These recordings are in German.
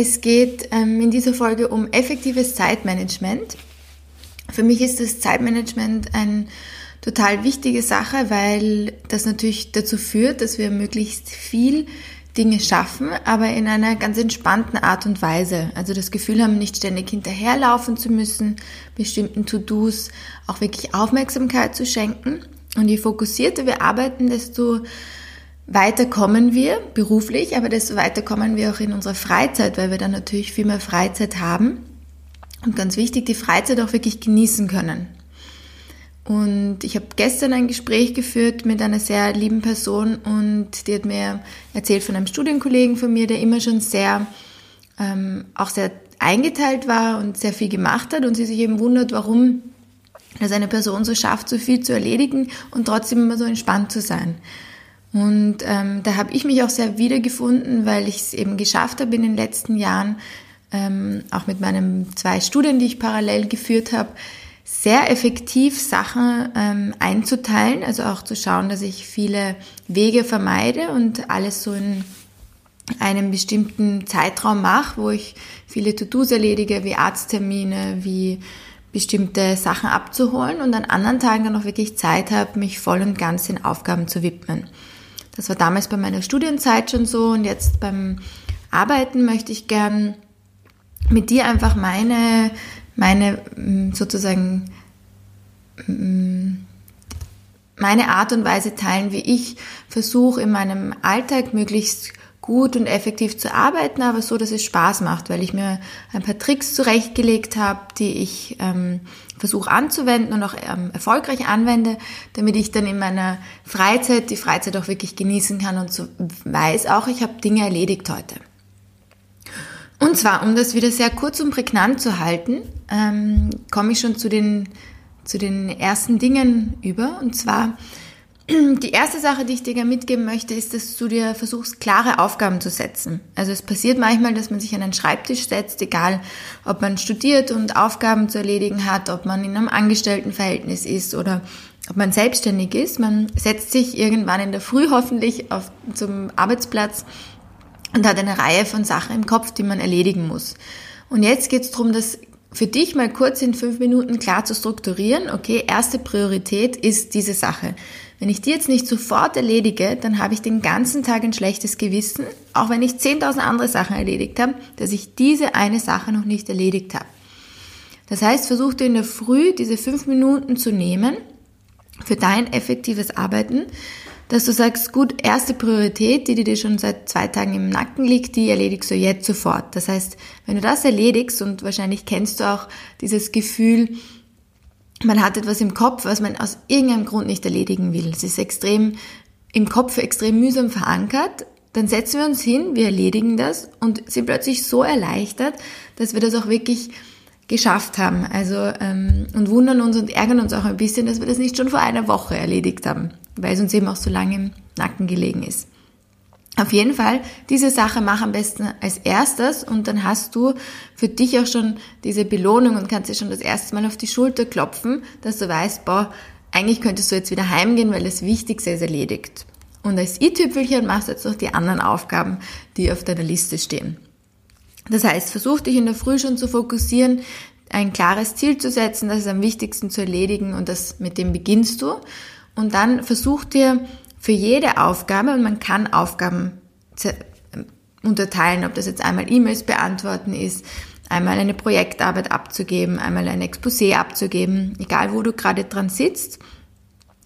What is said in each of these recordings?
Es geht ähm, in dieser Folge um effektives Zeitmanagement. Für mich ist das Zeitmanagement eine total wichtige Sache, weil das natürlich dazu führt, dass wir möglichst viel Dinge schaffen, aber in einer ganz entspannten Art und Weise. Also das Gefühl haben, nicht ständig hinterherlaufen zu müssen, bestimmten To-Dos auch wirklich Aufmerksamkeit zu schenken. Und je fokussierter wir arbeiten, desto weiter kommen wir beruflich, aber desto weiter kommen wir auch in unserer Freizeit, weil wir dann natürlich viel mehr Freizeit haben. Und ganz wichtig, die Freizeit auch wirklich genießen können. Und ich habe gestern ein Gespräch geführt mit einer sehr lieben Person und die hat mir erzählt von einem Studienkollegen von mir, der immer schon sehr, ähm, auch sehr eingeteilt war und sehr viel gemacht hat und sie sich eben wundert, warum das eine Person so schafft, so viel zu erledigen und trotzdem immer so entspannt zu sein. Und ähm, da habe ich mich auch sehr wiedergefunden, weil ich es eben geschafft habe in den letzten Jahren, ähm, auch mit meinen zwei Studien, die ich parallel geführt habe, sehr effektiv Sachen ähm, einzuteilen, also auch zu schauen, dass ich viele Wege vermeide und alles so in einem bestimmten Zeitraum mache, wo ich viele To-Dos erledige, wie Arzttermine, wie bestimmte Sachen abzuholen und an anderen Tagen dann auch wirklich Zeit habe, mich voll und ganz den Aufgaben zu widmen. Das war damals bei meiner Studienzeit schon so und jetzt beim Arbeiten möchte ich gern mit dir einfach meine, meine mm, sozusagen mm, meine Art und Weise teilen, wie ich versuche in meinem Alltag möglichst gut und effektiv zu arbeiten, aber so, dass es Spaß macht, weil ich mir ein paar Tricks zurechtgelegt habe, die ich ähm, versuche anzuwenden und auch ähm, erfolgreich anwende, damit ich dann in meiner Freizeit die Freizeit auch wirklich genießen kann und so weiß auch, ich habe Dinge erledigt heute. Und zwar, um das wieder sehr kurz und prägnant zu halten, ähm, komme ich schon zu den, zu den ersten Dingen über. Und zwar die erste Sache, die ich dir gerne mitgeben möchte, ist, dass du dir versuchst, klare Aufgaben zu setzen. Also es passiert manchmal, dass man sich an einen Schreibtisch setzt, egal ob man studiert und Aufgaben zu erledigen hat, ob man in einem Angestelltenverhältnis ist oder ob man selbstständig ist. Man setzt sich irgendwann in der Früh hoffentlich auf, zum Arbeitsplatz und hat eine Reihe von Sachen im Kopf, die man erledigen muss. Und jetzt geht es darum, das für dich mal kurz in fünf Minuten klar zu strukturieren. Okay, erste Priorität ist diese Sache. Wenn ich die jetzt nicht sofort erledige, dann habe ich den ganzen Tag ein schlechtes Gewissen, auch wenn ich 10.000 andere Sachen erledigt habe, dass ich diese eine Sache noch nicht erledigt habe. Das heißt, versuch dir in der Früh diese fünf Minuten zu nehmen für dein effektives Arbeiten, dass du sagst, gut, erste Priorität, die dir schon seit zwei Tagen im Nacken liegt, die erledigst du jetzt sofort. Das heißt, wenn du das erledigst und wahrscheinlich kennst du auch dieses Gefühl, man hat etwas im Kopf, was man aus irgendeinem Grund nicht erledigen will. Es ist extrem im Kopf extrem mühsam verankert. Dann setzen wir uns hin, wir erledigen das und sind plötzlich so erleichtert, dass wir das auch wirklich geschafft haben. Also ähm, und wundern uns und ärgern uns auch ein bisschen, dass wir das nicht schon vor einer Woche erledigt haben, weil es uns eben auch so lange im Nacken gelegen ist. Auf jeden Fall, diese Sache mach am besten als erstes und dann hast du für dich auch schon diese Belohnung und kannst dir schon das erste Mal auf die Schulter klopfen, dass du weißt, boah, eigentlich könntest du jetzt wieder heimgehen, weil das Wichtigste ist erledigt. Und als i-Tüpfelchen machst du jetzt noch die anderen Aufgaben, die auf deiner Liste stehen. Das heißt, versuch dich in der Früh schon zu fokussieren, ein klares Ziel zu setzen, das ist am wichtigsten zu erledigen und das, mit dem beginnst du. Und dann versuch dir für jede Aufgabe, und man kann Aufgaben unterteilen, ob das jetzt einmal E-Mails beantworten ist, einmal eine Projektarbeit abzugeben, einmal ein Exposé abzugeben, egal wo du gerade dran sitzt.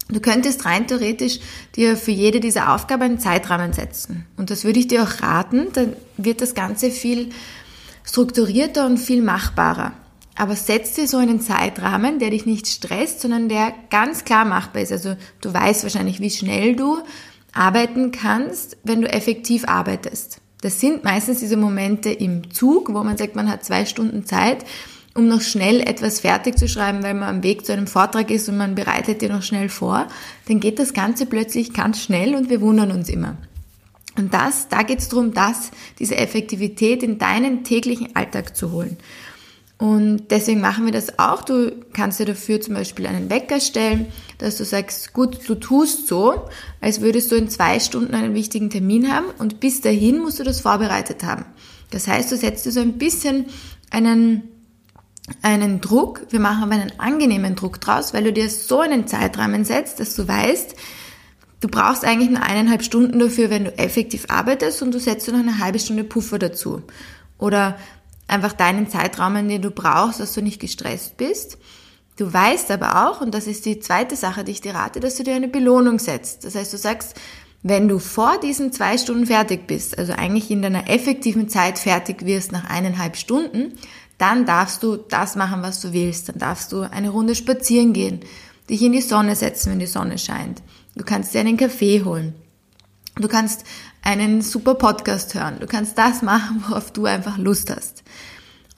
Du könntest rein theoretisch dir für jede dieser Aufgaben einen Zeitrahmen setzen. Und das würde ich dir auch raten, dann wird das Ganze viel strukturierter und viel machbarer. Aber setz dir so einen Zeitrahmen, der dich nicht stresst, sondern der ganz klar machbar ist. Also du weißt wahrscheinlich, wie schnell du arbeiten kannst, wenn du effektiv arbeitest. Das sind meistens diese Momente im Zug, wo man sagt, man hat zwei Stunden Zeit um noch schnell etwas fertig zu schreiben, weil man am Weg zu einem Vortrag ist und man bereitet dir noch schnell vor, dann geht das Ganze plötzlich ganz schnell und wir wundern uns immer. Und das, da geht es darum, das, diese Effektivität in deinen täglichen Alltag zu holen. Und deswegen machen wir das auch. Du kannst dir dafür zum Beispiel einen Wecker stellen, dass du sagst, gut, du tust so, als würdest du in zwei Stunden einen wichtigen Termin haben und bis dahin musst du das vorbereitet haben. Das heißt, du setzt dir so ein bisschen einen, einen Druck. Wir machen aber einen angenehmen Druck draus, weil du dir so einen Zeitrahmen setzt, dass du weißt, du brauchst eigentlich nur eineinhalb Stunden dafür, wenn du effektiv arbeitest und du setzt dir noch eine halbe Stunde Puffer dazu. Oder einfach deinen Zeitraum, den du brauchst, dass du nicht gestresst bist. Du weißt aber auch, und das ist die zweite Sache, die ich dir rate, dass du dir eine Belohnung setzt. Das heißt, du sagst, wenn du vor diesen zwei Stunden fertig bist, also eigentlich in deiner effektiven Zeit fertig wirst nach eineinhalb Stunden, dann darfst du das machen, was du willst. Dann darfst du eine Runde spazieren gehen, dich in die Sonne setzen, wenn die Sonne scheint. Du kannst dir einen Kaffee holen. Du kannst einen super Podcast hören. Du kannst das machen, worauf du einfach Lust hast.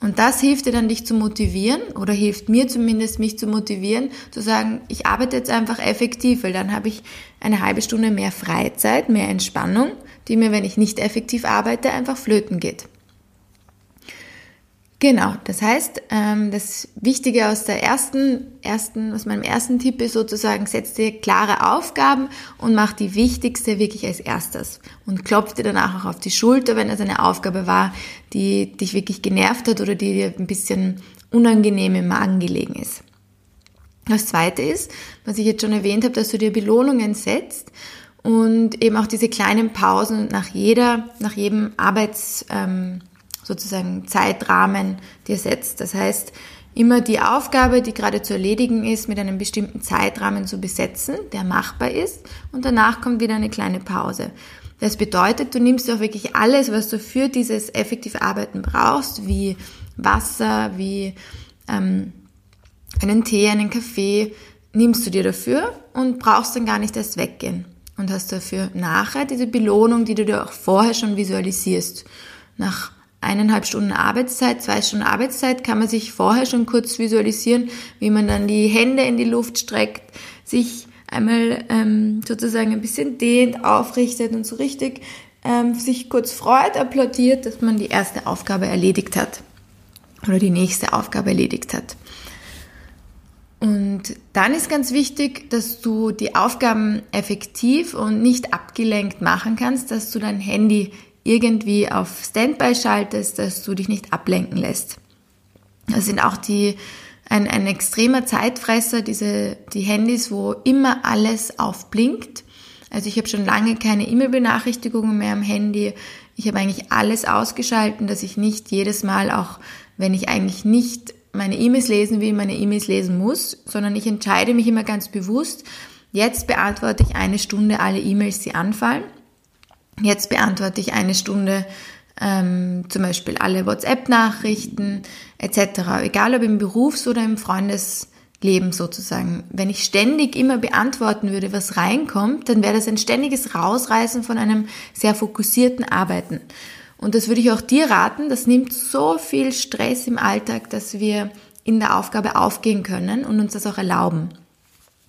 Und das hilft dir dann, dich zu motivieren oder hilft mir zumindest, mich zu motivieren, zu sagen, ich arbeite jetzt einfach effektiv, weil dann habe ich eine halbe Stunde mehr Freizeit, mehr Entspannung, die mir, wenn ich nicht effektiv arbeite, einfach flöten geht. Genau, das heißt, ähm, das Wichtige aus der ersten, ersten, aus meinem ersten Tipp ist sozusagen, setz dir klare Aufgaben und mach die wichtigste wirklich als erstes und klopf dir danach auch auf die Schulter, wenn es eine Aufgabe war, die dich wirklich genervt hat oder die dir ein bisschen unangenehm im Magen gelegen ist. Das zweite ist, was ich jetzt schon erwähnt habe, dass du dir Belohnungen setzt und eben auch diese kleinen Pausen nach jeder, nach jedem Arbeits, ähm, sozusagen Zeitrahmen dir setzt. Das heißt, immer die Aufgabe, die gerade zu erledigen ist, mit einem bestimmten Zeitrahmen zu besetzen, der machbar ist, und danach kommt wieder eine kleine Pause. Das bedeutet, du nimmst auch wirklich alles, was du für dieses effektive Arbeiten brauchst, wie Wasser, wie ähm, einen Tee, einen Kaffee, nimmst du dir dafür und brauchst dann gar nicht erst weggehen. Und hast dafür nachher diese Belohnung, die du dir auch vorher schon visualisierst. Nach eineinhalb Stunden Arbeitszeit, zwei Stunden Arbeitszeit kann man sich vorher schon kurz visualisieren, wie man dann die Hände in die Luft streckt, sich einmal ähm, sozusagen ein bisschen dehnt, aufrichtet und so richtig ähm, sich kurz freut, applaudiert, dass man die erste Aufgabe erledigt hat oder die nächste Aufgabe erledigt hat. Und dann ist ganz wichtig, dass du die Aufgaben effektiv und nicht abgelenkt machen kannst, dass du dein Handy irgendwie auf Standby schaltest, dass du dich nicht ablenken lässt. Das sind auch die, ein, ein extremer Zeitfresser, diese, die Handys, wo immer alles aufblinkt. Also ich habe schon lange keine E-Mail-Benachrichtigungen mehr am Handy. Ich habe eigentlich alles ausgeschalten, dass ich nicht jedes Mal, auch wenn ich eigentlich nicht meine E-Mails lesen will, meine E-Mails lesen muss, sondern ich entscheide mich immer ganz bewusst, jetzt beantworte ich eine Stunde alle E-Mails, die anfallen. Jetzt beantworte ich eine Stunde ähm, zum Beispiel alle WhatsApp-Nachrichten etc. Egal ob im Berufs- oder im Freundesleben sozusagen. Wenn ich ständig immer beantworten würde, was reinkommt, dann wäre das ein ständiges Rausreißen von einem sehr fokussierten Arbeiten. Und das würde ich auch dir raten. Das nimmt so viel Stress im Alltag, dass wir in der Aufgabe aufgehen können und uns das auch erlauben.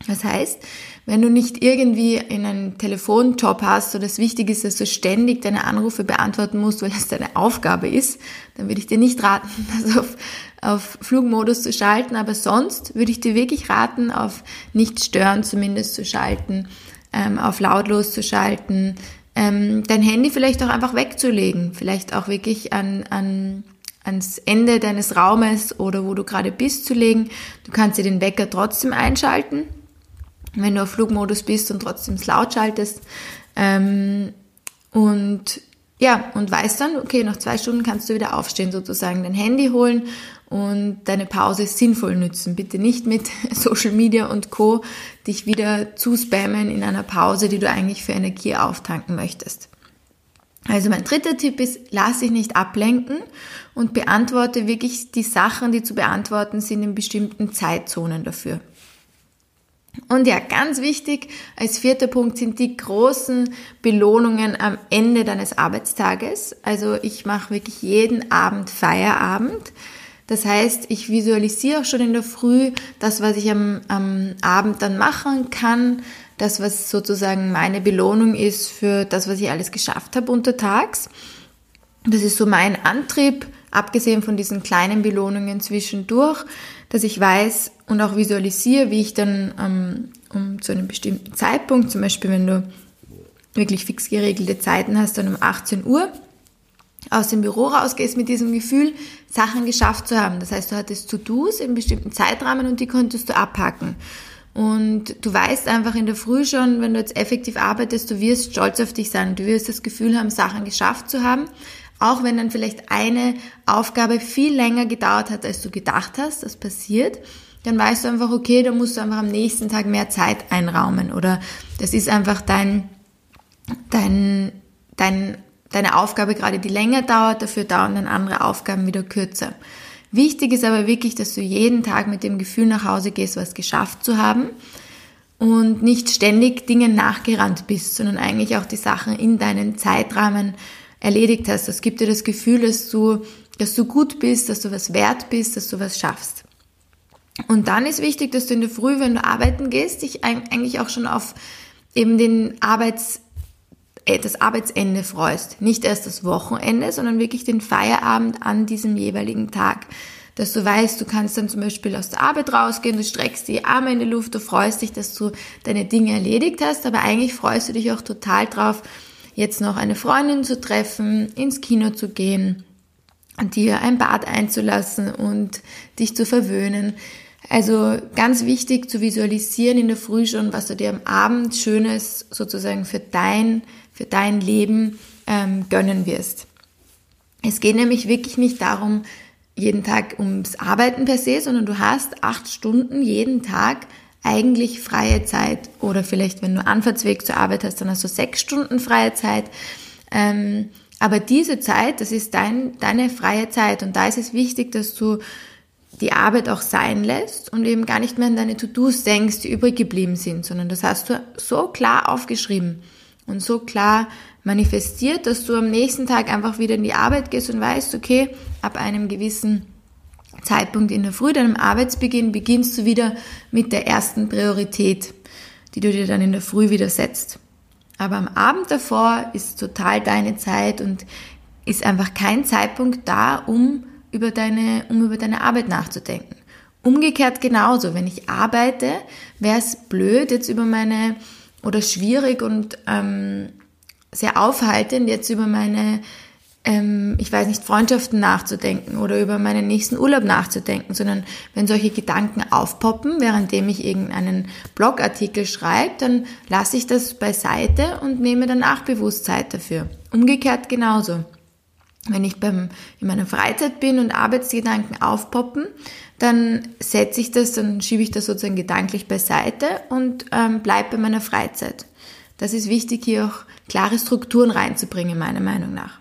Das heißt, wenn du nicht irgendwie in einen Telefonjob hast oder es wichtig ist, dass du ständig deine Anrufe beantworten musst, weil das deine Aufgabe ist, dann würde ich dir nicht raten, das auf, auf Flugmodus zu schalten. Aber sonst würde ich dir wirklich raten, auf nicht stören zumindest zu schalten, ähm, auf lautlos zu schalten, ähm, dein Handy vielleicht auch einfach wegzulegen, vielleicht auch wirklich an, an ans Ende deines Raumes oder wo du gerade bist zu legen. Du kannst dir den Wecker trotzdem einschalten, wenn du auf Flugmodus bist und trotzdem es laut schaltest. Ähm, und ja, und weißt dann, okay, nach zwei Stunden kannst du wieder aufstehen, sozusagen dein Handy holen und deine Pause sinnvoll nützen. Bitte nicht mit Social Media und Co. dich wieder zu spammen in einer Pause, die du eigentlich für Energie auftanken möchtest. Also mein dritter Tipp ist, lass dich nicht ablenken und beantworte wirklich die Sachen, die zu beantworten sind in bestimmten Zeitzonen dafür. Und ja, ganz wichtig als vierter Punkt sind die großen Belohnungen am Ende deines Arbeitstages. Also ich mache wirklich jeden Abend Feierabend. Das heißt, ich visualisiere auch schon in der Früh das, was ich am, am Abend dann machen kann, das, was sozusagen meine Belohnung ist für das, was ich alles geschafft habe untertags. Das ist so mein Antrieb, abgesehen von diesen kleinen Belohnungen zwischendurch, dass ich weiß und auch visualisiere, wie ich dann ähm, um zu einem bestimmten Zeitpunkt, zum Beispiel wenn du wirklich fix geregelte Zeiten hast, dann um 18 Uhr aus dem Büro rausgehst mit diesem Gefühl, Sachen geschafft zu haben. Das heißt, du hattest To-Dos in bestimmten Zeitrahmen und die konntest du abhacken. Und du weißt einfach in der Früh schon, wenn du jetzt effektiv arbeitest, du wirst stolz auf dich sein. Du wirst das Gefühl haben, Sachen geschafft zu haben. Auch wenn dann vielleicht eine Aufgabe viel länger gedauert hat, als du gedacht hast, das passiert, dann weißt du einfach, okay, da musst du einfach am nächsten Tag mehr Zeit einraumen. Oder das ist einfach dein, dein, dein deine Aufgabe gerade die länger dauert, dafür dauern dann andere Aufgaben wieder kürzer. Wichtig ist aber wirklich, dass du jeden Tag mit dem Gefühl nach Hause gehst, was geschafft zu haben und nicht ständig Dingen nachgerannt bist, sondern eigentlich auch die Sachen in deinen Zeitrahmen erledigt hast. Das gibt dir das Gefühl, dass du, dass du gut bist, dass du was wert bist, dass du was schaffst. Und dann ist wichtig, dass du in der Früh, wenn du arbeiten gehst, dich eigentlich auch schon auf eben den Arbeits äh, das Arbeitsende freust. Nicht erst das Wochenende, sondern wirklich den Feierabend an diesem jeweiligen Tag. Dass du weißt, du kannst dann zum Beispiel aus der Arbeit rausgehen, du streckst die Arme in die Luft, du freust dich, dass du deine Dinge erledigt hast, aber eigentlich freust du dich auch total drauf, jetzt noch eine Freundin zu treffen, ins Kino zu gehen, dir ein Bad einzulassen und dich zu verwöhnen. Also ganz wichtig zu visualisieren in der Früh schon, was du dir am Abend Schönes sozusagen für dein für dein Leben ähm, gönnen wirst. Es geht nämlich wirklich nicht darum, jeden Tag ums Arbeiten per se, sondern du hast acht Stunden jeden Tag eigentlich freie Zeit. Oder vielleicht, wenn du Anfahrtsweg zur Arbeit hast, dann hast du sechs Stunden freie Zeit. Ähm, aber diese Zeit, das ist dein, deine freie Zeit. Und da ist es wichtig, dass du die Arbeit auch sein lässt und eben gar nicht mehr an deine To-Dos denkst, die übrig geblieben sind, sondern das hast du so klar aufgeschrieben und so klar manifestiert, dass du am nächsten Tag einfach wieder in die Arbeit gehst und weißt, okay, ab einem gewissen Zeitpunkt in der Früh, deinem Arbeitsbeginn, beginnst du wieder mit der ersten Priorität, die du dir dann in der Früh wieder setzt. Aber am Abend davor ist total deine Zeit und ist einfach kein Zeitpunkt da, um über deine, um über deine Arbeit nachzudenken. Umgekehrt genauso. Wenn ich arbeite, wäre es blöd, jetzt über meine oder schwierig und ähm, sehr aufhaltend, jetzt über meine, ähm, ich weiß nicht, Freundschaften nachzudenken oder über meinen nächsten Urlaub nachzudenken, sondern wenn solche Gedanken aufpoppen, währenddem ich irgendeinen Blogartikel schreibe, dann lasse ich das beiseite und nehme danach Bewusstsein dafür. Umgekehrt genauso. Wenn ich beim, in meiner Freizeit bin und Arbeitsgedanken aufpoppen, dann setze ich das, dann schiebe ich das sozusagen gedanklich beiseite und ähm, bleibe bei meiner Freizeit. Das ist wichtig, hier auch klare Strukturen reinzubringen, meiner Meinung nach.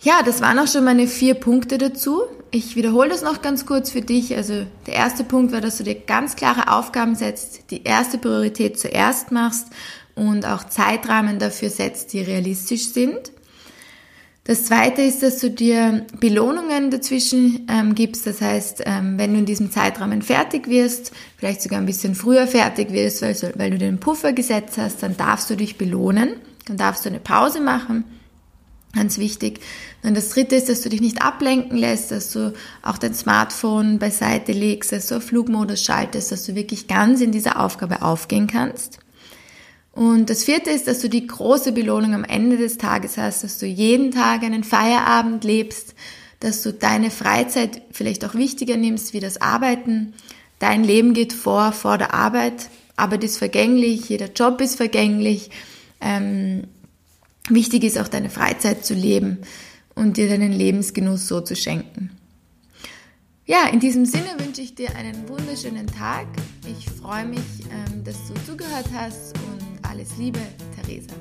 Ja, das waren auch schon meine vier Punkte dazu. Ich wiederhole das noch ganz kurz für dich. Also der erste Punkt war, dass du dir ganz klare Aufgaben setzt, die erste Priorität zuerst machst und auch Zeitrahmen dafür setzt, die realistisch sind. Das zweite ist, dass du dir Belohnungen dazwischen ähm, gibst. Das heißt, ähm, wenn du in diesem Zeitrahmen fertig wirst, vielleicht sogar ein bisschen früher fertig wirst, weil, weil du den Puffer gesetzt hast, dann darfst du dich belohnen. Dann darfst du eine Pause machen. Ganz wichtig. Und das dritte ist, dass du dich nicht ablenken lässt, dass du auch dein Smartphone beiseite legst, dass du auf Flugmodus schaltest, dass du wirklich ganz in dieser Aufgabe aufgehen kannst. Und das vierte ist, dass du die große Belohnung am Ende des Tages hast, dass du jeden Tag einen Feierabend lebst, dass du deine Freizeit vielleicht auch wichtiger nimmst wie das Arbeiten. Dein Leben geht vor, vor der Arbeit. Arbeit ist vergänglich, jeder Job ist vergänglich. Ähm, wichtig ist auch deine Freizeit zu leben und dir deinen Lebensgenuss so zu schenken. Ja, in diesem Sinne wünsche ich dir einen wunderschönen Tag. Ich freue mich, ähm, dass du zugehört hast und alles Liebe, Theresa.